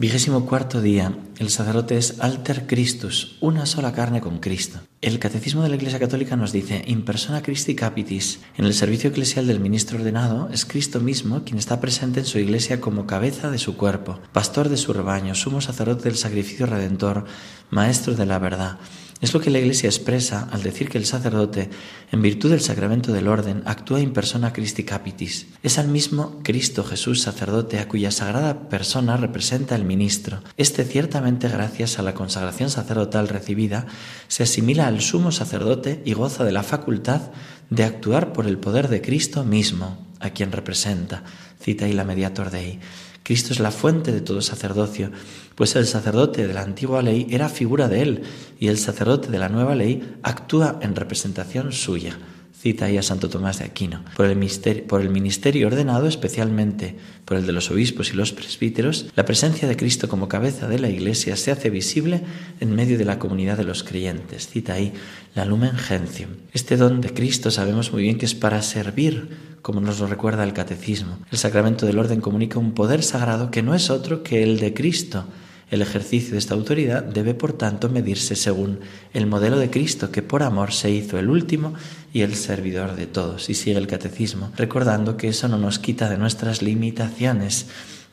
Vigésimo cuarto día. El sacerdote es alter Christus, una sola carne con Cristo. El Catecismo de la Iglesia Católica nos dice, in persona Christi capitis, en el servicio eclesial del ministro ordenado es Cristo mismo quien está presente en su Iglesia como cabeza de su cuerpo, pastor de su rebaño, sumo sacerdote del sacrificio redentor, maestro de la verdad. Es lo que la Iglesia expresa al decir que el sacerdote, en virtud del sacramento del orden, actúa in persona Christi capitis. Es al mismo Cristo Jesús sacerdote a cuya sagrada persona representa el ministro. Este ciertamente gracias a la consagración sacerdotal recibida se asimila al sumo sacerdote y goza de la facultad de actuar por el poder de Cristo mismo, a quien representa. Cita ahí la mediator Dei. Cristo es la fuente de todo sacerdocio, pues el sacerdote de la antigua ley era figura de él y el sacerdote de la nueva ley actúa en representación suya. Cita ahí a Santo Tomás de Aquino. Por el, por el ministerio ordenado, especialmente por el de los obispos y los presbíteros, la presencia de Cristo como cabeza de la Iglesia se hace visible en medio de la comunidad de los creyentes. Cita ahí la Lumen Gentium. Este don de Cristo sabemos muy bien que es para servir, como nos lo recuerda el Catecismo. El sacramento del orden comunica un poder sagrado que no es otro que el de Cristo el ejercicio de esta autoridad debe, por tanto, medirse según el modelo de Cristo, que por amor se hizo el último y el servidor de todos. Y sigue el catecismo, recordando que eso no nos quita de nuestras limitaciones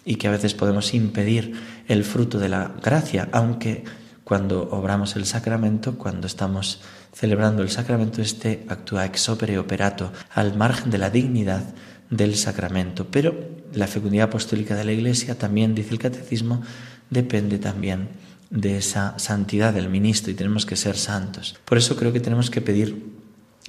y que a veces podemos impedir el fruto de la gracia, aunque cuando obramos el sacramento, cuando estamos celebrando el sacramento, este actúa ex opere operato, al margen de la dignidad del sacramento. Pero la fecundidad apostólica de la Iglesia, también dice el catecismo, depende también de esa santidad del ministro y tenemos que ser santos. Por eso creo que tenemos que pedir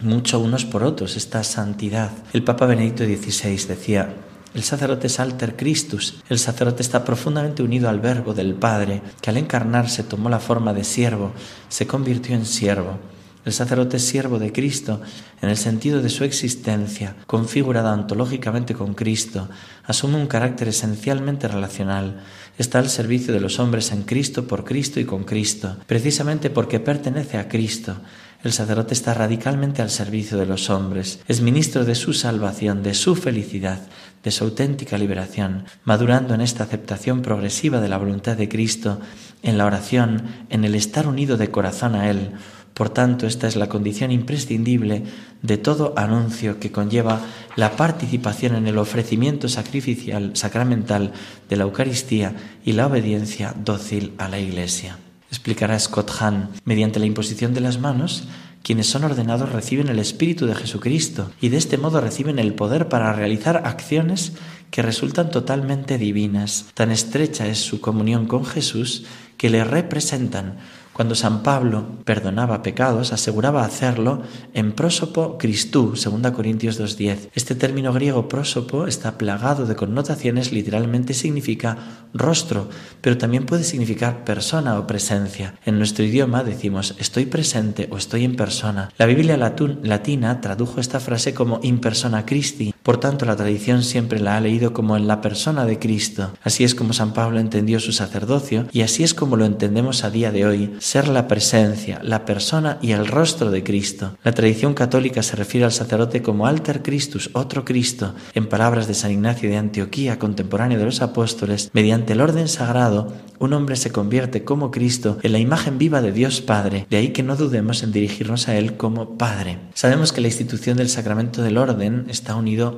mucho unos por otros esta santidad. El Papa Benedicto XVI decía, el sacerdote es alter Christus, el sacerdote está profundamente unido al verbo del Padre, que al encarnarse tomó la forma de siervo, se convirtió en siervo. El sacerdote es siervo de Cristo en el sentido de su existencia, configurada ontológicamente con Cristo, asume un carácter esencialmente relacional, está al servicio de los hombres en Cristo, por Cristo y con Cristo, precisamente porque pertenece a Cristo. El sacerdote está radicalmente al servicio de los hombres, es ministro de su salvación, de su felicidad, de su auténtica liberación, madurando en esta aceptación progresiva de la voluntad de Cristo, en la oración, en el estar unido de corazón a Él, por tanto, esta es la condición imprescindible de todo anuncio que conlleva la participación en el ofrecimiento sacrificial sacramental de la Eucaristía y la obediencia dócil a la Iglesia. Explicará Scott Hahn, mediante la imposición de las manos, quienes son ordenados reciben el Espíritu de Jesucristo y de este modo reciben el poder para realizar acciones que resultan totalmente divinas. Tan estrecha es su comunión con Jesús que le representan cuando San Pablo perdonaba pecados, aseguraba hacerlo en prósopo Christú, 2 Corintios 2.10. Este término griego prósopo está plagado de connotaciones, literalmente significa rostro, pero también puede significar persona o presencia. En nuestro idioma decimos estoy presente o estoy en persona. La Biblia latina tradujo esta frase como in persona Christi, por tanto la tradición siempre la ha leído como en la persona de Cristo. Así es como San Pablo entendió su sacerdocio y así es como lo entendemos a día de hoy ser la presencia, la persona y el rostro de Cristo. La tradición católica se refiere al sacerdote como alter Christus, otro Cristo. En palabras de San Ignacio de Antioquía, contemporáneo de los apóstoles, mediante el orden sagrado, un hombre se convierte como Cristo en la imagen viva de Dios Padre. De ahí que no dudemos en dirigirnos a Él como Padre. Sabemos que la institución del sacramento del orden está unido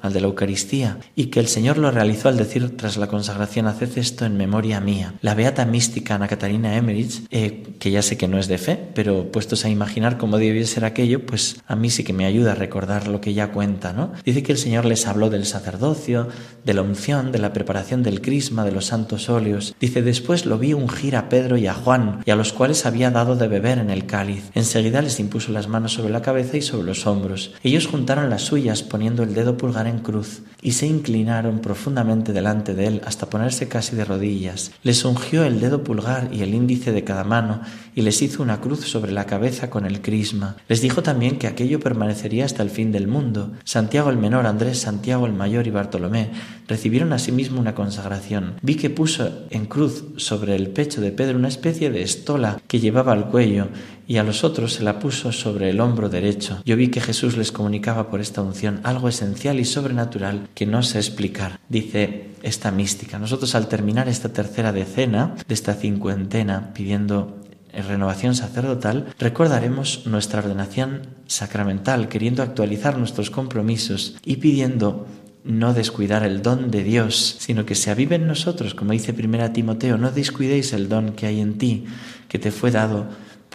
al de la Eucaristía, y que el Señor lo realizó al decir tras la consagración, haced esto en memoria mía. La beata mística Ana Catarina Emmerich, eh, que ya sé que no es de fe, pero puestos a imaginar cómo debió ser aquello, pues a mí sí que me ayuda a recordar lo que ya cuenta, ¿no? Dice que el Señor les habló del sacerdocio, de la unción, de la preparación del crisma, de los santos óleos. Dice, después lo vi ungir a Pedro y a Juan, y a los cuales había dado de beber en el cáliz. Enseguida les impuso las manos sobre la cabeza y sobre los hombros. Ellos juntaron las suyas, poniendo el dedo pulgar en cruz y se inclinaron profundamente delante de él hasta ponerse casi de rodillas. Les ungió el dedo pulgar y el índice de cada mano y les hizo una cruz sobre la cabeza con el crisma. Les dijo también que aquello permanecería hasta el fin del mundo. Santiago el menor, Andrés, Santiago el mayor y Bartolomé recibieron asimismo una consagración. Vi que puso en cruz sobre el pecho de Pedro una especie de estola que llevaba al cuello y a los otros se la puso sobre el hombro derecho. Yo vi que Jesús les comunicaba por esta unción algo esencial y sobrenatural que no sé explicar. Dice esta mística. Nosotros al terminar esta tercera decena de esta cincuentena pidiendo renovación sacerdotal, recordaremos nuestra ordenación sacramental, queriendo actualizar nuestros compromisos y pidiendo no descuidar el don de Dios, sino que se avive en nosotros, como dice primera Timoteo, no descuidéis el don que hay en ti, que te fue dado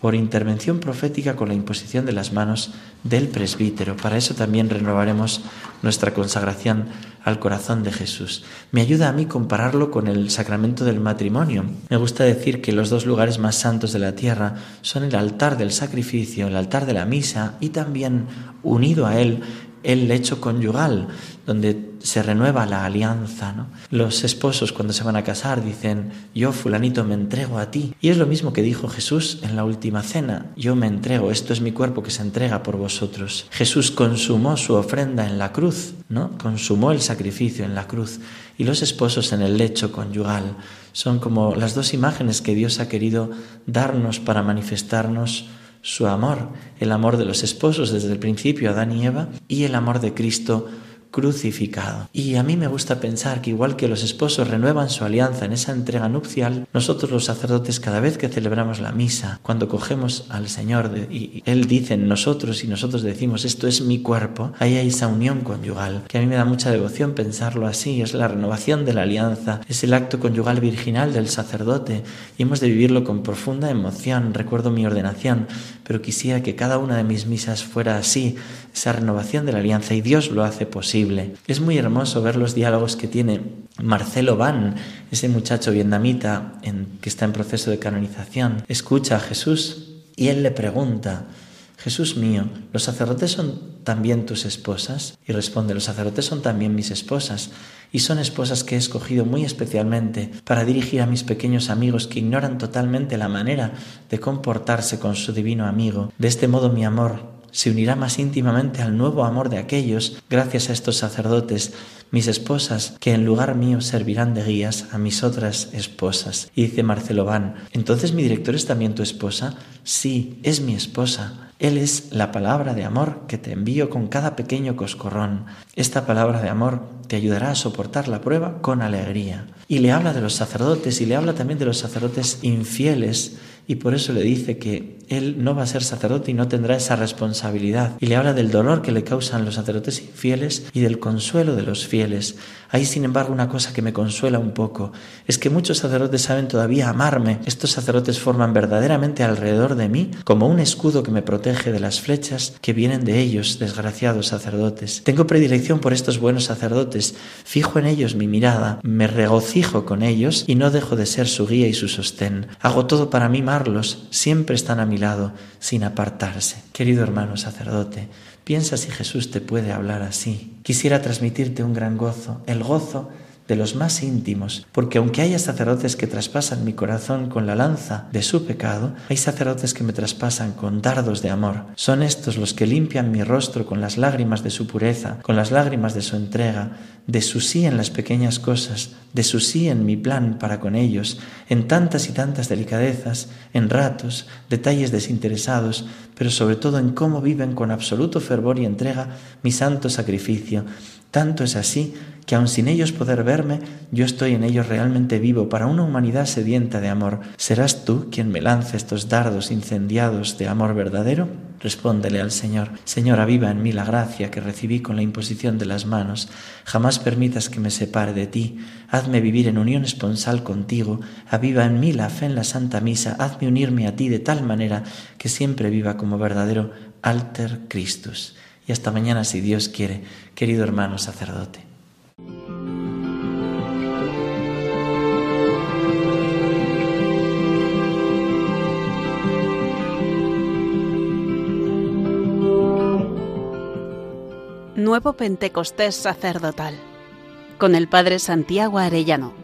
por intervención profética con la imposición de las manos del presbítero. Para eso también renovaremos nuestra consagración al corazón de Jesús. Me ayuda a mí compararlo con el sacramento del matrimonio. Me gusta decir que los dos lugares más santos de la tierra son el altar del sacrificio, el altar de la misa y también unido a él el lecho conyugal, donde se renueva la alianza. Los esposos cuando se van a casar dicen, yo fulanito me entrego a ti. Y es lo mismo que dijo Jesús en la última cena, yo me entrego, esto es mi cuerpo que se entrega por vosotros. Jesús consumó su ofrenda en la cruz, ¿no? consumó el sacrificio en la cruz. Y los esposos en el lecho conyugal son como las dos imágenes que Dios ha querido darnos para manifestarnos su amor, el amor de los esposos desde el principio, Adán y Eva, y el amor de Cristo crucificado. Y a mí me gusta pensar que igual que los esposos renuevan su alianza en esa entrega nupcial, nosotros los sacerdotes cada vez que celebramos la misa, cuando cogemos al Señor y Él dice en nosotros y nosotros decimos esto es mi cuerpo, ahí hay esa unión conyugal, que a mí me da mucha devoción pensarlo así, es la renovación de la alianza, es el acto conyugal virginal del sacerdote y hemos de vivirlo con profunda emoción. Recuerdo mi ordenación, pero quisiera que cada una de mis misas fuera así, esa renovación de la alianza y Dios lo hace posible. Es muy hermoso ver los diálogos que tiene Marcelo Van, ese muchacho vietnamita que está en proceso de canonización. Escucha a Jesús y él le pregunta, Jesús mío, ¿los sacerdotes son también tus esposas? Y responde, los sacerdotes son también mis esposas, y son esposas que he escogido muy especialmente para dirigir a mis pequeños amigos que ignoran totalmente la manera de comportarse con su divino amigo. De este modo mi amor se unirá más íntimamente al nuevo amor de aquellos, gracias a estos sacerdotes, mis esposas, que en lugar mío servirán de guías a mis otras esposas. Y dice Marcelo Van, ¿entonces mi director es también tu esposa? Sí, es mi esposa. Él es la palabra de amor que te envío con cada pequeño coscorrón. Esta palabra de amor te ayudará a soportar la prueba con alegría. Y le habla de los sacerdotes y le habla también de los sacerdotes infieles y por eso le dice que él no va a ser sacerdote y no tendrá esa responsabilidad. Y le habla del dolor que le causan los sacerdotes infieles y del consuelo de los fieles. Hay, sin embargo, una cosa que me consuela un poco, es que muchos sacerdotes saben todavía amarme. Estos sacerdotes forman verdaderamente alrededor de mí como un escudo que me protege de las flechas que vienen de ellos, desgraciados sacerdotes. Tengo predilección por estos buenos sacerdotes, fijo en ellos mi mirada, me regocijo con ellos y no dejo de ser su guía y su sostén. Hago todo para mimarlos, siempre están a mi lado, sin apartarse. Querido hermano sacerdote, Piensa si Jesús te puede hablar así. Quisiera transmitirte un gran gozo, el gozo de los más íntimos, porque aunque haya sacerdotes que traspasan mi corazón con la lanza de su pecado, hay sacerdotes que me traspasan con dardos de amor. Son estos los que limpian mi rostro con las lágrimas de su pureza, con las lágrimas de su entrega, de su sí en las pequeñas cosas, de su sí en mi plan para con ellos, en tantas y tantas delicadezas, en ratos, detalles desinteresados, pero sobre todo en cómo viven con absoluto fervor y entrega mi santo sacrificio. Tanto es así que aun sin ellos poder verme, yo estoy en ellos realmente vivo para una humanidad sedienta de amor. ¿Serás tú quien me lance estos dardos incendiados de amor verdadero? Respóndele al Señor, Señor, aviva en mí la gracia que recibí con la imposición de las manos. Jamás permitas que me separe de ti. Hazme vivir en unión esponsal contigo. Aviva en mí la fe en la Santa Misa. Hazme unirme a ti de tal manera que siempre viva como verdadero alter Christus. Y hasta mañana si Dios quiere, querido hermano sacerdote. Nuevo Pentecostés sacerdotal con el Padre Santiago Arellano.